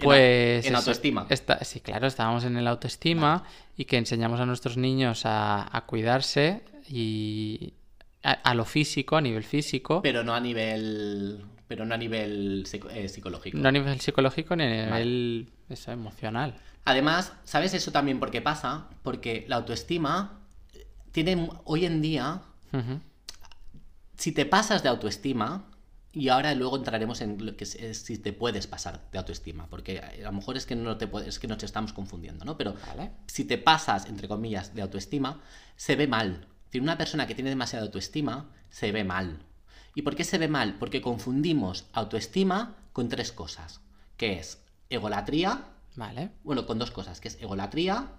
Pues. en autoestima. está- sí, claro, estábamos en el autoestima y que enseñamos a nuestros niños a, a cuidarse y a, a lo físico, a nivel físico, Pero no a nivel... Pero no a nivel psico- eh, psicológico. no a nivel psicológico ni a nivel eso, emocional. Además, ¿sabes eso también por qué pasa? Porque la autoestima tiene hoy en día, si te pasas de autoestima, y ahora luego entraremos en lo que es, es si te puedes pasar de autoestima, porque a lo mejor es que no te puedes, es que nos estamos confundiendo, ¿no? Pero Vale. si te pasas, entre comillas, de autoestima, se ve mal. Decir, una persona que tiene demasiada autoestima se ve mal. ¿Y por qué se ve mal? Porque confundimos autoestima con tres cosas, que es egolatría, Vale. bueno, con dos cosas, que es egolatría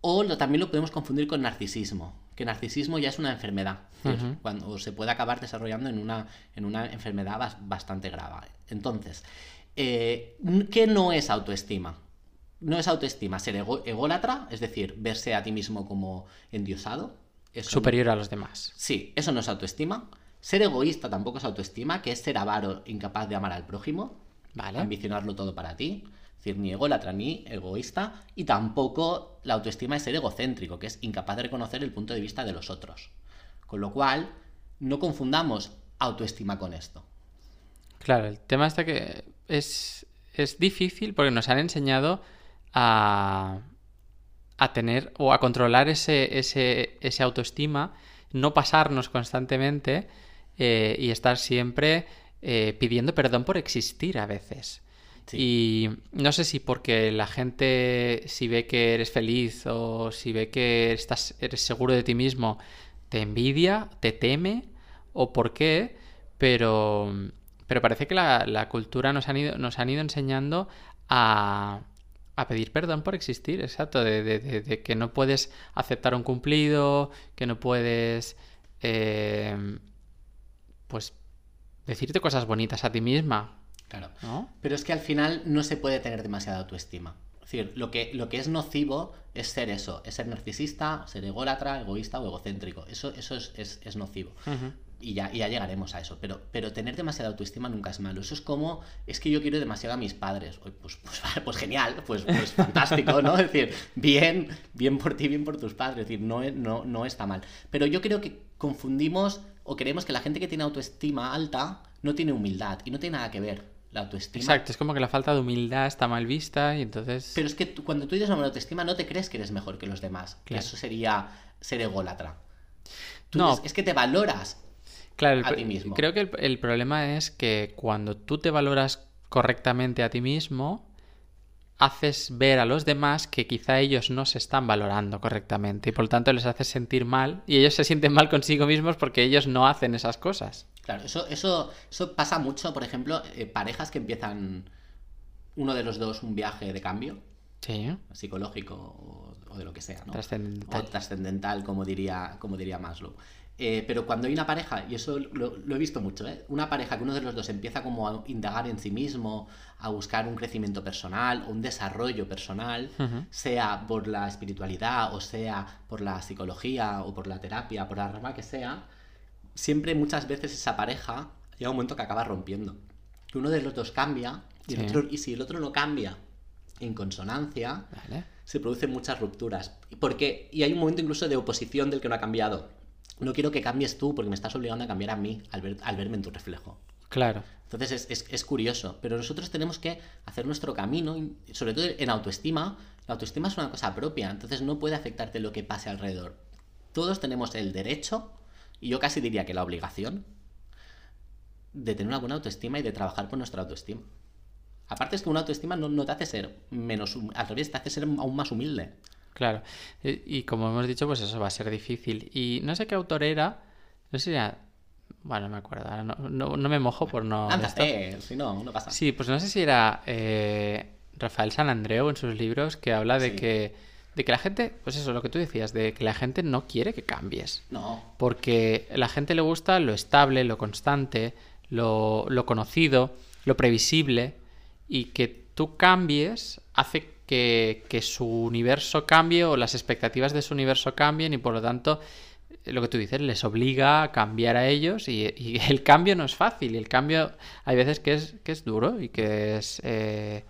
o lo, también lo podemos confundir con narcisismo, que narcisismo ya es una enfermedad, cuando se puede acabar desarrollando en una, en una enfermedad bas- bastante grave. Entonces, eh, ¿qué no es autoestima? No es autoestima ser ego- ególatra, es decir, verse a ti mismo como endiosado. Eso no- Superior a los demás. Sí, eso no es autoestima. Ser egoísta tampoco es autoestima, que es ser avaro, incapaz de amar al prójimo Vale. ambicionarlo todo para ti. Es decir, ni ególatra ni egoísta. Y tampoco la autoestima es ser egocéntrico, que es incapaz de reconocer el punto de vista de los otros. Con lo cual, no confundamos autoestima con esto. Claro, el tema está que es, es difícil porque nos han enseñado a, a tener o a controlar ese, ese, ese autoestima, no pasarnos constantemente eh, y estar siempre eh, pidiendo perdón por existir a veces. Y no sé si porque la gente, si ve que eres feliz o si ve que estás, eres seguro de ti mismo, te envidia, te teme o por qué, pero, pero parece que la, la cultura nos han ido, nos han ido enseñando a, a pedir perdón por existir, exacto, de, de- de- de que no puedes aceptar un cumplido, que no puedes, eh, pues, decirte cosas bonitas a ti misma, Claro. ¿no? Pero es que al final no se puede tener demasiada autoestima. Es decir, lo que, lo que es nocivo es ser eso, es ser narcisista, ser ególatra, egoísta o egocéntrico. Eso, eso es, es- es nocivo. Y ya, y ya llegaremos a eso. Pero, pero tener demasiada autoestima nunca es malo. Eso es como, es que yo quiero demasiado a mis padres. Pues, pues, pues genial, pues, pues fantástico, ¿no? Es decir, bien, bien por ti, bien por tus padres. Es decir, no, no, no está mal. Pero yo creo que confundimos o creemos que la gente que tiene autoestima alta no tiene humildad. Y no tiene nada que ver la autoestima. Exacto, es como que la falta de humildad está mal vista y entonces... Pero es que tú- cuando tú dices una autoestima no te crees que eres mejor que los demás. Que Claro. Eso sería ser ególatra. Tú No. es, es que te valoras. Claro, a ti mismo. creo que el, el problema es que cuando tú te valoras correctamente a ti mismo, haces ver a los demás que quizá ellos no se están valorando correctamente y por lo tanto les haces sentir mal y ellos se sienten mal consigo mismos porque ellos no hacen esas cosas. Claro, eso, eso, eso pasa mucho, por ejemplo, eh, parejas que empiezan uno de los dos un viaje de cambio Sí, psicológico o, de lo que sea, ¿no? Trascendental. O trascendental, como diría, como diría Maslow. Eh, pero cuando hay una pareja, y eso lo, lo he visto mucho, ¿eh? una pareja que uno de los dos empieza como a indagar en sí mismo, a buscar un crecimiento personal, un desarrollo personal, sea por la espiritualidad, o sea por la psicología, o por la terapia, por la rama que sea, siempre muchas veces esa pareja llega un momento que acaba rompiendo. Que uno de los dos cambia, y, el Sí. otro- y si el otro no cambia en consonancia, vale. se producen muchas rupturas. Porque, y hay un momento incluso de oposición del que no ha cambiado. No quiero que cambies tú porque me estás obligando a cambiar a mí al, ver- al verme en tu reflejo. Claro. Entonces es, es- es curioso, pero nosotros tenemos que hacer nuestro camino, sobre todo en autoestima. La autoestima es una cosa propia, entonces no puede afectarte lo que pase alrededor. Todos tenemos el derecho, y yo casi diría que la obligación, de tener una buena autoestima y de trabajar por nuestra autoestima. Aparte es que una autoestima no, no te hace ser menos, al revés, te hace ser aún más humilde. Claro. Y, y como hemos dicho, pues eso va a ser difícil. Y no sé qué autor era. No sé si era. Bueno, no me acuerdo. ahora no, no- no me mojo por no. Ándate, si no, no pasa. Sí, pues no sé si era eh, Rafael San Andreu en sus libros que habla de Sí. que. De que la gente. Pues eso, lo que tú decías, de que la gente no quiere que cambies. No, Porque a la gente le gusta lo estable, lo constante, lo, lo conocido, lo previsible, y que tú cambies hace que, que su universo cambie o las expectativas de su universo cambien y por lo tanto lo que tú dices les obliga a cambiar a ellos y, y el cambio no es fácil y el cambio hay veces que es, que es duro y que es, eh,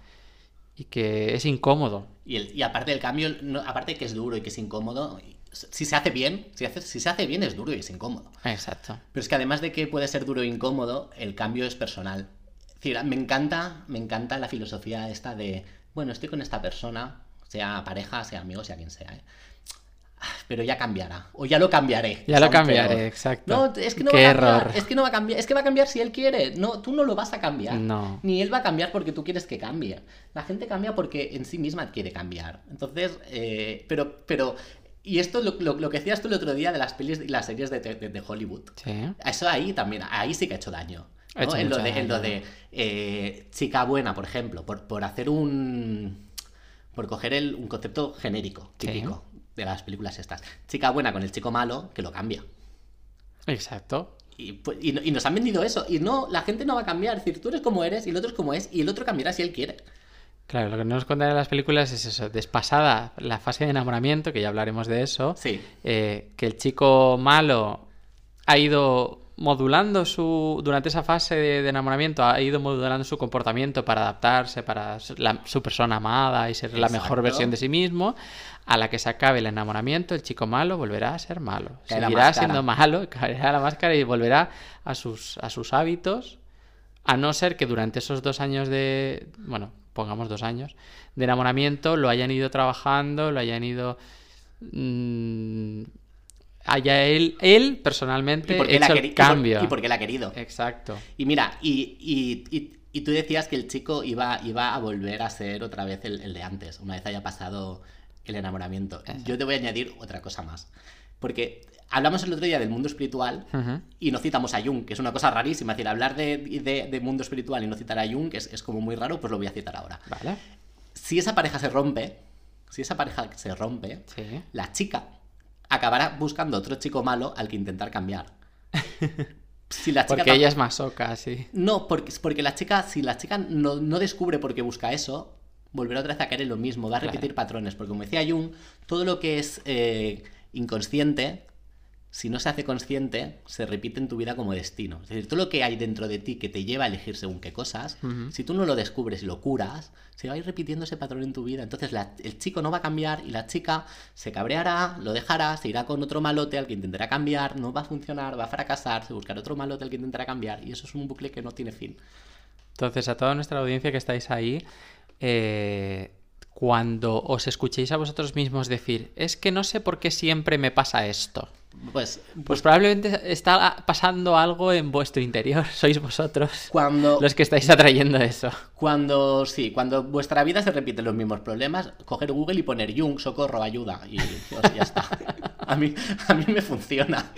y que es incómodo. Y, el- y aparte del cambio, no- aparte que es duro y que es incómodo, si se hace bien, si, hace- si se hace bien es duro y es incómodo. Exacto. Pero es que además de que puede ser duro e incómodo, el cambio es personal. Me encanta, me encanta la filosofía esta de, bueno, estoy con esta persona, sea pareja, sea amigo, sea quien sea, ¿eh? pero ya cambiará, o ya lo cambiaré. Ya lo cambiaré, peor. exacto. No, es que no Qué va a cambiar, error. es que no va a cambiar, es que va a cambiar si él quiere. No, tú no lo vas a cambiar. No. Ni él va a cambiar porque tú quieres que cambie. La gente cambia porque en sí misma quiere cambiar. Entonces, eh, pero, pero, y esto lo, lo- lo que decías tú el otro día de las pelis y las series de, de- de Hollywood. Sí. Eso ahí también, ahí sí que ha hecho daño. En, lo de, en eh, chica buena, por ejemplo, por, por hacer un. por coger el- un concepto genérico, Sí. típico de las películas estas. Chica buena con el chico malo, que lo cambia. Exacto. Y, pues, y nos han vendido eso. Y no, la gente no va a cambiar. Es decir, tú eres como eres y el otro es como es. Y el otro cambiará si él quiere. Claro, lo que no nos cuentan en las películas es eso, despasada la fase de enamoramiento, que ya hablaremos de eso, Sí. eh, que el chico malo ha ido modulando su, durante esa fase de, de enamoramiento, ha ido modulando su comportamiento para adaptarse, para la- su persona amada y ser la mejor versión de sí mismo, a la que se acabe el enamoramiento, el chico malo volverá a ser malo, seguirá siendo malo, caerá la máscara y volverá a sus, a sus hábitos, a no ser que durante esos dos años de, bueno, pongamos dos años, de enamoramiento lo hayan ido trabajando, lo hayan ido... mm, haya él, él personalmente Y hecho y por- cambio. y porque él ha querido. Exacto. Y mira, y, y- y- tú decías que el chico iba, iba a volver a ser otra vez el, el de antes, una vez haya pasado el enamoramiento. Yo te voy a añadir otra cosa más. Porque hablamos el otro día del mundo espiritual y no citamos a Jung, que es una cosa rarísima. Es decir, hablar de, de- de mundo espiritual y no citar a Jung que es, es como muy raro, pues lo voy a citar ahora. Vale. Si esa pareja se rompe, si esa pareja se rompe, Sí. la chica acabará buscando otro chico malo al que intentar cambiar. Si la chica Porque ella es masoca, sí. no, porque, porque la chica, si la chica no, no descubre por qué busca eso, volver otra vez a caer en lo mismo, va a repetir patrones, porque como decía Jung, todo lo que es eh, inconsciente si no se hace consciente, se repite en tu vida como destino. Es decir, todo lo que hay dentro de ti que te lleva a elegir según qué cosas, si tú no lo descubres y lo curas, se va a ir repitiendo ese patrón en tu vida. Entonces el chico no va a cambiar y la chica se cabreará, lo dejará, se irá con otro malote al que intentará cambiar, no va a funcionar, va a fracasar, se buscará otro malote al que intentará cambiar y eso es un bucle que no tiene fin. Entonces, a toda nuestra audiencia que estáis ahí, eh, cuando os escuchéis a vosotros mismos decir, es que no sé por qué siempre me pasa esto. Pues, pues, pues, probablemente está pasando algo en vuestro interior. Sois vosotros cuando, los que estáis atrayendo eso. Cuando, sí, cuando vuestra vida se repiten los mismos problemas, coger Google y poner Jung, socorro, ayuda. Y ya está. A mí, a mí me funciona.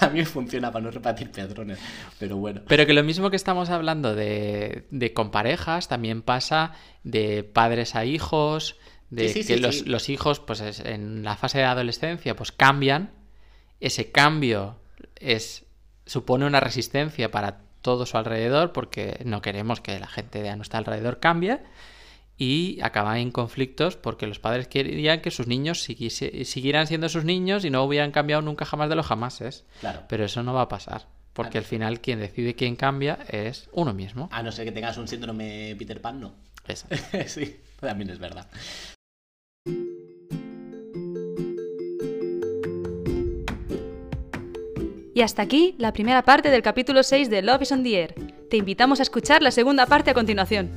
A mí me funciona para no repetir patrones. Pero bueno. Pero que lo mismo que estamos hablando de, de con parejas, también pasa de padres a hijos, de que los, los, hijos, pues en la fase de adolescencia, pues cambian ese cambio es, supone una resistencia para todo su alrededor porque no queremos que la gente de a nuestro alrededor cambie y acaba en conflictos porque los padres querían que sus niños siguieran siendo sus niños y no hubieran cambiado nunca jamás de los jamases. Claro. Pero eso no va a pasar. Porque al final quien decide quién cambia es uno mismo. A no ser que tengas un síndrome Peter Pan, no. Eso. sí, también es verdad. Y hasta aquí la primera parte del capítulo 6 de Love is on the Air. Te invitamos a escuchar la segunda parte a continuación.